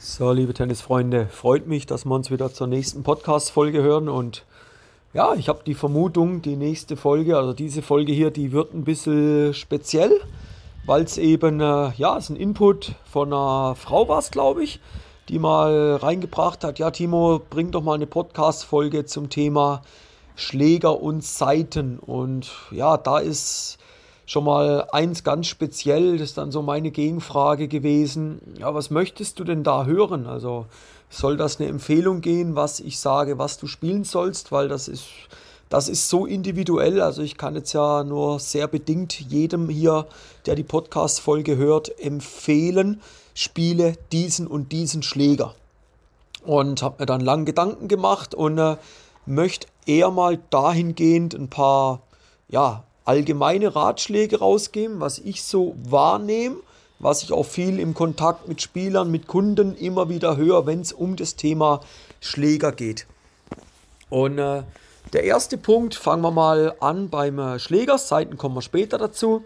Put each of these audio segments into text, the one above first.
So, liebe Tennisfreunde, freut mich, dass wir uns wieder zur nächsten Podcast-Folge hören. Und ja, ich habe die Vermutung, die nächste Folge, also diese Folge hier, die wird ein bisschen speziell, weil es eben, äh, ja, es ein Input von einer Frau war glaube ich, die mal reingebracht hat, ja, Timo, bring doch mal eine Podcast-Folge zum Thema Schläger und Seiten. Und ja, da ist schon mal eins ganz speziell, das ist dann so meine Gegenfrage gewesen. Ja, was möchtest du denn da hören? Also soll das eine Empfehlung gehen, was ich sage, was du spielen sollst, weil das ist das ist so individuell, also ich kann jetzt ja nur sehr bedingt jedem hier, der die Podcast Folge hört, empfehlen, spiele diesen und diesen Schläger. Und habe mir dann lang Gedanken gemacht und äh, möchte eher mal dahingehend ein paar ja, allgemeine Ratschläge rausgeben, was ich so wahrnehme, was ich auch viel im Kontakt mit Spielern, mit Kunden immer wieder höre, wenn es um das Thema Schläger geht. Und äh, der erste Punkt, fangen wir mal an beim äh, Schläger, Seiten kommen wir später dazu.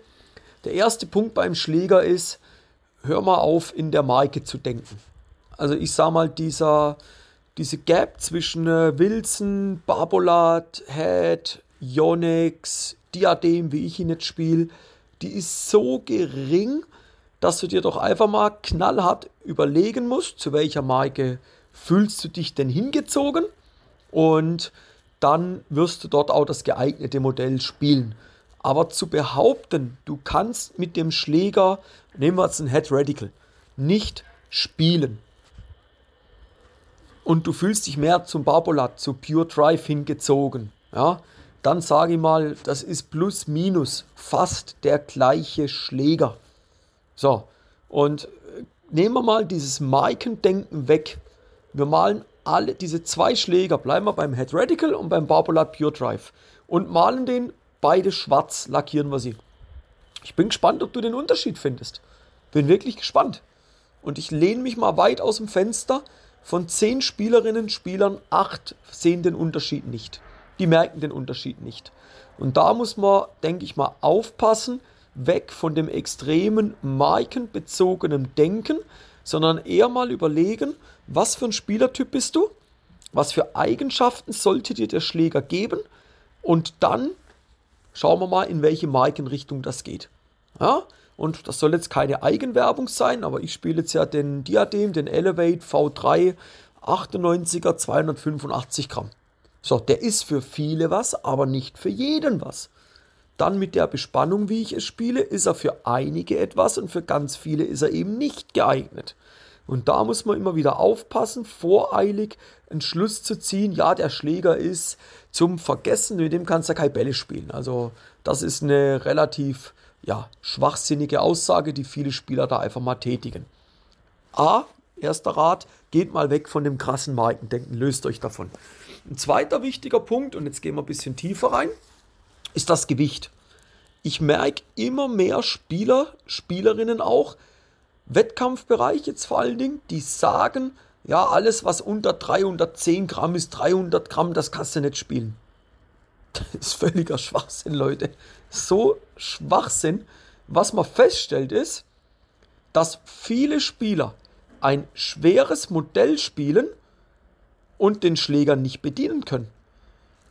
Der erste Punkt beim Schläger ist, hör mal auf, in der Marke zu denken. Also ich sag mal, dieser, diese Gap zwischen äh, Wilson, Barbolat, Head, Yonex, Diadem, wie ich ihn jetzt spiele, die ist so gering, dass du dir doch einfach mal knallhart überlegen musst, zu welcher Marke fühlst du dich denn hingezogen und dann wirst du dort auch das geeignete Modell spielen. Aber zu behaupten, du kannst mit dem Schläger, nehmen wir jetzt einen Head Radical, nicht spielen. Und du fühlst dich mehr zum Barbolat, zu Pure Drive hingezogen. Ja, dann sage ich mal, das ist plus minus fast der gleiche Schläger. So, und äh, nehmen wir mal dieses Markendenken weg. Wir malen alle diese zwei Schläger, bleiben wir beim Head Radical und beim Barbolat Pure Drive und malen den beide schwarz, lackieren wir sie. Ich bin gespannt, ob du den Unterschied findest. Bin wirklich gespannt. Und ich lehne mich mal weit aus dem Fenster. Von zehn Spielerinnen, Spielern, acht sehen den Unterschied nicht die merken den Unterschied nicht. Und da muss man, denke ich mal, aufpassen, weg von dem extremen markenbezogenen Denken, sondern eher mal überlegen, was für ein Spielertyp bist du, was für Eigenschaften sollte dir der Schläger geben und dann schauen wir mal, in welche Markenrichtung das geht. Ja? Und das soll jetzt keine Eigenwerbung sein, aber ich spiele jetzt ja den Diadem, den Elevate V3 98er 285 Gramm. So, der ist für viele was, aber nicht für jeden was. Dann mit der Bespannung, wie ich es spiele, ist er für einige etwas und für ganz viele ist er eben nicht geeignet. Und da muss man immer wieder aufpassen, voreilig einen Schluss zu ziehen, ja, der Schläger ist zum Vergessen, mit dem kannst du keine Bälle spielen. Also das ist eine relativ ja, schwachsinnige Aussage, die viele Spieler da einfach mal tätigen. A, erster Rat, geht mal weg von dem krassen Markendenken, löst euch davon. Ein zweiter wichtiger Punkt, und jetzt gehen wir ein bisschen tiefer rein, ist das Gewicht. Ich merke immer mehr Spieler, Spielerinnen auch, Wettkampfbereich jetzt vor allen Dingen, die sagen, ja, alles was unter 310 Gramm ist, 300 Gramm, das kannst du nicht spielen. Das ist völliger Schwachsinn, Leute. So Schwachsinn. Was man feststellt ist, dass viele Spieler ein schweres Modell spielen und den Schläger nicht bedienen können.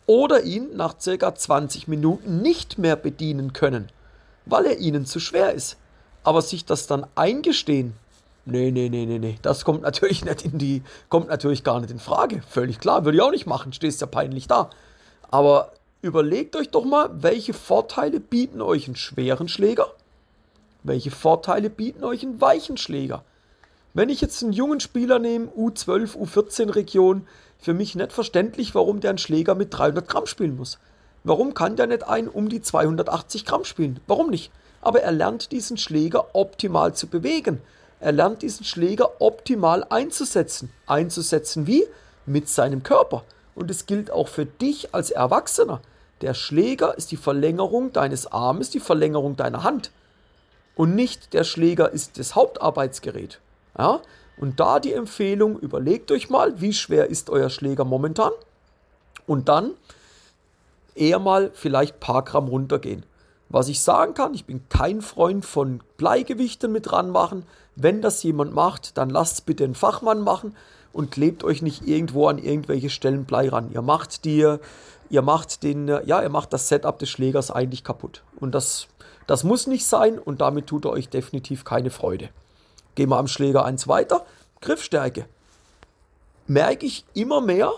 Oder ihn nach ca. 20 Minuten nicht mehr bedienen können, weil er ihnen zu schwer ist. Aber sich das dann eingestehen, nee, nee, nee, nee, nee, das kommt natürlich nicht in die, kommt natürlich gar nicht in Frage. Völlig klar, würde ich auch nicht machen, stehst ja peinlich da. Aber überlegt euch doch mal, welche Vorteile bieten euch einen schweren Schläger? Welche Vorteile bieten euch einen weichen Schläger? Wenn ich jetzt einen jungen Spieler nehme, U12, U14 Region, für mich nicht verständlich, warum der einen Schläger mit 300 Gramm spielen muss. Warum kann der nicht einen um die 280 Gramm spielen? Warum nicht? Aber er lernt diesen Schläger optimal zu bewegen. Er lernt diesen Schläger optimal einzusetzen. Einzusetzen wie? Mit seinem Körper. Und es gilt auch für dich als Erwachsener. Der Schläger ist die Verlängerung deines Armes, die Verlängerung deiner Hand. Und nicht der Schläger ist das Hauptarbeitsgerät. Ja? Und da die Empfehlung, überlegt euch mal, wie schwer ist euer Schläger momentan und dann eher mal vielleicht ein paar Gramm runtergehen. Was ich sagen kann, ich bin kein Freund von Bleigewichten mit ranmachen. Wenn das jemand macht, dann lasst es bitte einen Fachmann machen und klebt euch nicht irgendwo an irgendwelche Stellen Blei ran. Ihr macht die, ihr macht den, ja, ihr macht das Setup des Schlägers eigentlich kaputt. Und das, das muss nicht sein und damit tut er euch definitiv keine Freude. Gehen wir am Schläger eins weiter. Griffstärke. Merke ich immer mehr,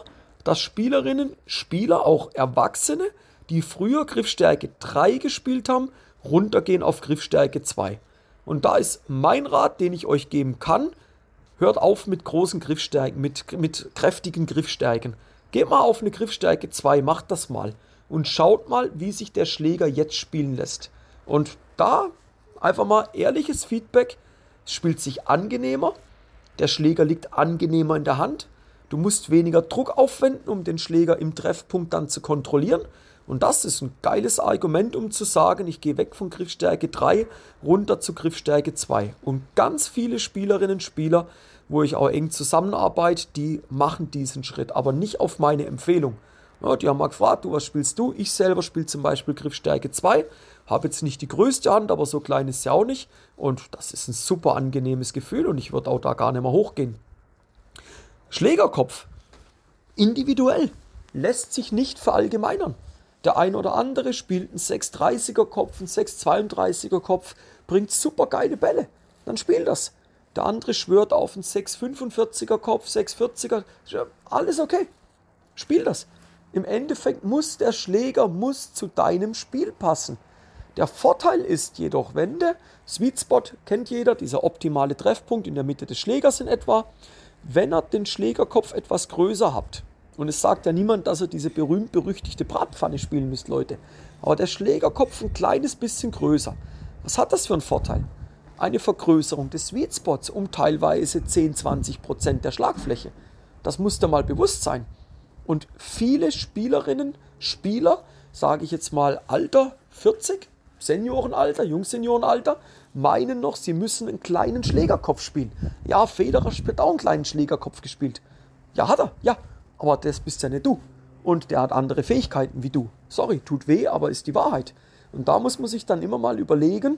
dass Spielerinnen, Spieler, auch Erwachsene, die früher Griffstärke 3 gespielt haben, runtergehen auf Griffstärke 2. Und da ist mein Rat, den ich euch geben kann, hört auf mit großen Griffstärken, mit, mit kräftigen Griffstärken. Geht mal auf eine Griffstärke 2, macht das mal und schaut mal, wie sich der Schläger jetzt spielen lässt. Und da einfach mal ehrliches Feedback, es spielt sich angenehmer, der Schläger liegt angenehmer in der Hand, du musst weniger Druck aufwenden, um den Schläger im Treffpunkt dann zu kontrollieren und das ist ein geiles Argument, um zu sagen, ich gehe weg von Griffstärke 3 runter zu Griffstärke 2. Und ganz viele Spielerinnen und Spieler, wo ich auch eng zusammenarbeite, die machen diesen Schritt, aber nicht auf meine Empfehlung. Ja, die haben mal gefragt, du, was spielst du? Ich selber spiele zum Beispiel Griffstärke 2, habe jetzt nicht die größte Hand, aber so klein ist sie auch nicht. Und das ist ein super angenehmes Gefühl und ich würde auch da gar nicht mehr hochgehen. Schlägerkopf, individuell, lässt sich nicht verallgemeinern. Der ein oder andere spielt einen 630er Kopf, einen 632er Kopf, bringt super geile Bälle. Dann spiel das. Der andere schwört auf einen 645er Kopf, 640er. Alles okay. Spiel das. Im Endeffekt muss der Schläger muss zu deinem Spiel passen. Der Vorteil ist jedoch, wenn der Sweet Spot kennt jeder, dieser optimale Treffpunkt in der Mitte des Schlägers in etwa, wenn er den Schlägerkopf etwas größer habt, und es sagt ja niemand, dass ihr diese berühmt-berüchtigte Bratpfanne spielen müsst, Leute. Aber der Schlägerkopf ein kleines bisschen größer. Was hat das für einen Vorteil? Eine Vergrößerung des Sweet Spots um teilweise 10-20% der Schlagfläche. Das muss dir mal bewusst sein. Und viele Spielerinnen, Spieler, sage ich jetzt mal Alter 40, Seniorenalter, Jungseniorenalter, meinen noch, sie müssen einen kleinen Schlägerkopf spielen. Ja, Federer hat auch einen kleinen Schlägerkopf gespielt. Ja, hat er, ja aber das bist ja nicht du. Und der hat andere Fähigkeiten wie du. Sorry, tut weh, aber ist die Wahrheit. Und da muss man sich dann immer mal überlegen,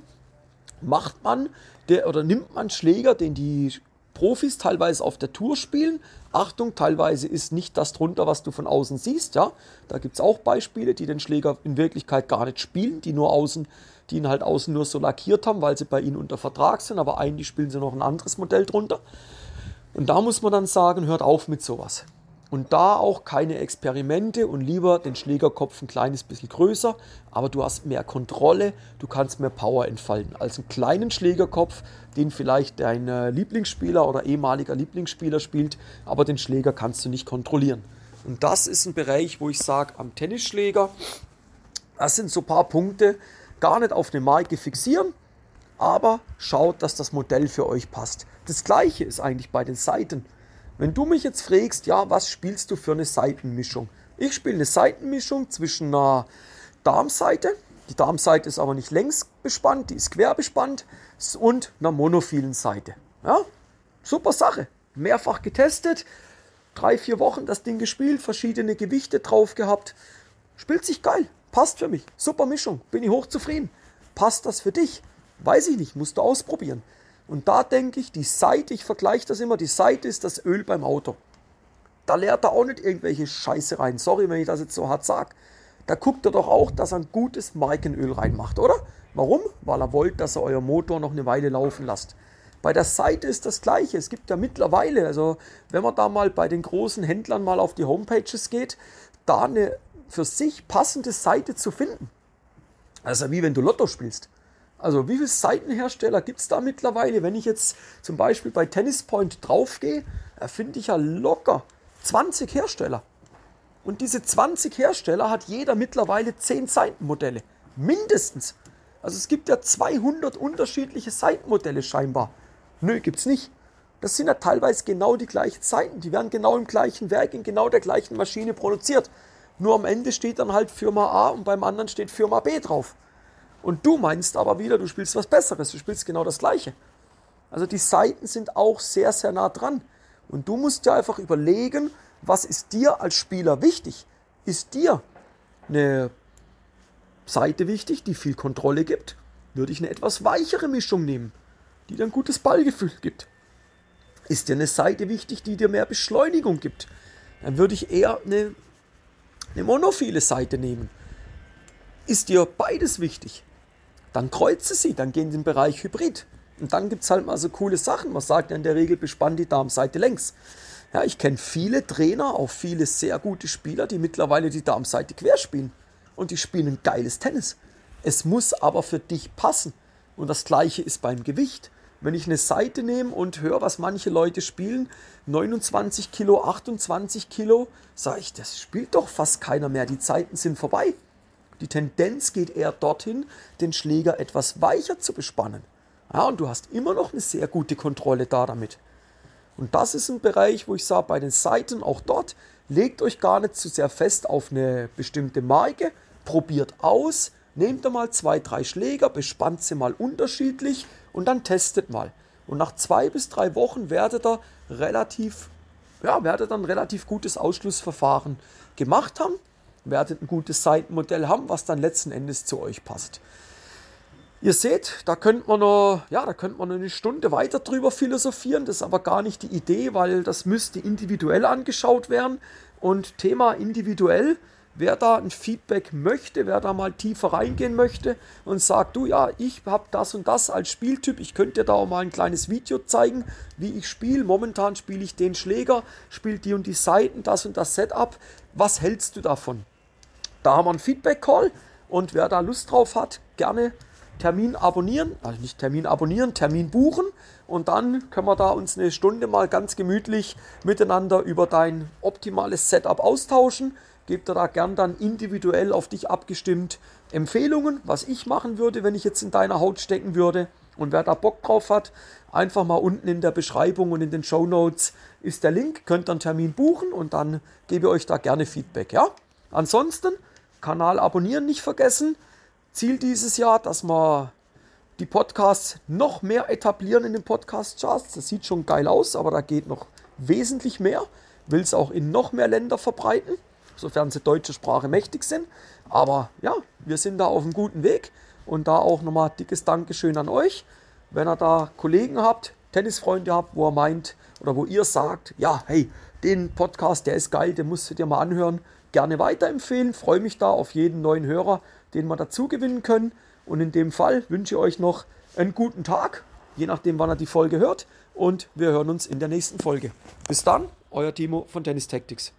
macht man der, oder nimmt man Schläger, den die Profis teilweise auf der Tour spielen. Achtung, teilweise ist nicht das drunter, was du von außen siehst. Ja? Da gibt es auch Beispiele, die den Schläger in Wirklichkeit gar nicht spielen, die nur außen, die ihn halt außen nur so lackiert haben, weil sie bei ihnen unter Vertrag sind, aber eigentlich spielen sie noch ein anderes Modell drunter. Und da muss man dann sagen, hört auf mit sowas. Und da auch keine Experimente und lieber den Schlägerkopf ein kleines bisschen größer, aber du hast mehr Kontrolle, du kannst mehr Power entfalten als einen kleinen Schlägerkopf, den vielleicht dein äh, Lieblingsspieler oder ehemaliger Lieblingsspieler spielt, aber den Schläger kannst du nicht kontrollieren. Und das ist ein Bereich, wo ich sage, am Tennisschläger, das sind so ein paar Punkte, gar nicht auf eine Marke fixieren, aber schaut, dass das Modell für euch passt. Das gleiche ist eigentlich bei den Seiten. Wenn du mich jetzt fragst, ja, was spielst du für eine Seitenmischung? Ich spiele eine Seitenmischung zwischen einer Darmseite, die Darmseite ist aber nicht längs bespannt, die ist quer bespannt, und einer monophilen Seite. Ja, super Sache. Mehrfach getestet, drei, vier Wochen das Ding gespielt, verschiedene Gewichte drauf gehabt. Spielt sich geil, passt für mich. Super Mischung, bin ich hochzufrieden. Passt das für dich? Weiß ich nicht, musst du ausprobieren. Und da denke ich, die Seite, ich vergleiche das immer, die Seite ist das Öl beim Auto. Da leert er auch nicht irgendwelche Scheiße rein. Sorry, wenn ich das jetzt so hart sage. Da guckt er doch auch, dass er ein gutes Markenöl reinmacht, oder? Warum? Weil er wollt, dass er euer Motor noch eine Weile laufen lasst. Bei der Seite ist das gleiche. Es gibt ja mittlerweile, also wenn man da mal bei den großen Händlern mal auf die Homepages geht, da eine für sich passende Seite zu finden. Also wie wenn du Lotto spielst. Also wie viele Seitenhersteller gibt es da mittlerweile? Wenn ich jetzt zum Beispiel bei Tennis Point draufgehe, finde ich ja locker 20 Hersteller. Und diese 20 Hersteller hat jeder mittlerweile 10 Seitenmodelle. Mindestens. Also es gibt ja 200 unterschiedliche Seitenmodelle scheinbar. Nö, gibt es nicht. Das sind ja teilweise genau die gleichen Seiten. Die werden genau im gleichen Werk, in genau der gleichen Maschine produziert. Nur am Ende steht dann halt Firma A und beim anderen steht Firma B drauf. Und du meinst aber wieder, du spielst was Besseres, du spielst genau das Gleiche. Also die Seiten sind auch sehr, sehr nah dran. Und du musst dir einfach überlegen, was ist dir als Spieler wichtig? Ist dir eine Seite wichtig, die viel Kontrolle gibt? Würde ich eine etwas weichere Mischung nehmen. die dir ein gutes Ballgefühl gibt? Ist dir eine Seite wichtig, die dir mehr Beschleunigung gibt? Dann würde ich eher eine, eine monophile Seite nehmen. Ist dir beides wichtig? Dann kreuze sie, dann geh in den Bereich Hybrid. Und dann gibt es halt mal so coole Sachen. Man sagt ja in der Regel, bespann die Darmseite längs. Ja, ich kenne viele Trainer, auch viele sehr gute Spieler, die mittlerweile die Darmseite quer spielen. Und die spielen ein geiles Tennis. Es muss aber für dich passen. Und das gleiche ist beim Gewicht. Wenn ich eine Seite nehme und höre, was manche Leute spielen, 29 Kilo, 28 Kilo, sage ich, das spielt doch fast keiner mehr. Die Zeiten sind vorbei. Die Tendenz geht eher dorthin, den Schläger etwas weicher zu bespannen. Ja, und du hast immer noch eine sehr gute Kontrolle da damit. Und das ist ein Bereich, wo ich sage, bei den Seiten auch dort, legt euch gar nicht zu sehr fest auf eine bestimmte Marke, probiert aus, nehmt da mal zwei, drei Schläger, bespannt sie mal unterschiedlich und dann testet mal. Und nach zwei bis drei Wochen werdet ihr relativ, ja, werdet dann relativ gutes Ausschlussverfahren gemacht haben, werdet ein gutes Seitenmodell haben, was dann letzten Endes zu euch passt. Ihr seht, da könnte man noch, ja, da könnte man eine Stunde weiter drüber philosophieren. Das ist aber gar nicht die Idee, weil das müsste individuell angeschaut werden. Und Thema individuell, wer da ein Feedback möchte, wer da mal tiefer reingehen möchte und sagt, du ja, ich habe das und das als Spieltyp, ich könnte dir da auch mal ein kleines Video zeigen, wie ich spiele. Momentan spiele ich den Schläger, spiele die und die Seiten, das und das Setup. Was hältst du davon? Da haben wir einen Feedback-Call und wer da Lust drauf hat, gerne Termin abonnieren, also nicht Termin abonnieren, Termin buchen und dann können wir da uns eine Stunde mal ganz gemütlich miteinander über dein optimales Setup austauschen. Gebt dir da gern dann individuell auf dich abgestimmt Empfehlungen, was ich machen würde, wenn ich jetzt in deiner Haut stecken würde. Und wer da Bock drauf hat, einfach mal unten in der Beschreibung und in den Show Notes ist der Link, könnt dann Termin buchen und dann gebe ich euch da gerne Feedback, ja? Ansonsten Kanal abonnieren nicht vergessen. Ziel dieses Jahr, dass wir die Podcasts noch mehr etablieren in den Podcast-Charts. Das sieht schon geil aus, aber da geht noch wesentlich mehr. Will es auch in noch mehr Länder verbreiten, sofern sie deutsche Sprache mächtig sind. Aber ja, wir sind da auf einem guten Weg. Und da auch nochmal dickes Dankeschön an euch. Wenn ihr da Kollegen habt, Tennisfreunde habt, wo ihr meint oder wo ihr sagt, ja, hey, den Podcast, der ist geil, den musst du dir mal anhören, gerne weiterempfehlen. Freue mich da auf jeden neuen Hörer, den wir dazu gewinnen können. Und in dem Fall wünsche ich euch noch einen guten Tag, je nachdem, wann ihr die Folge hört. Und wir hören uns in der nächsten Folge. Bis dann, euer Timo von Tennis Tactics.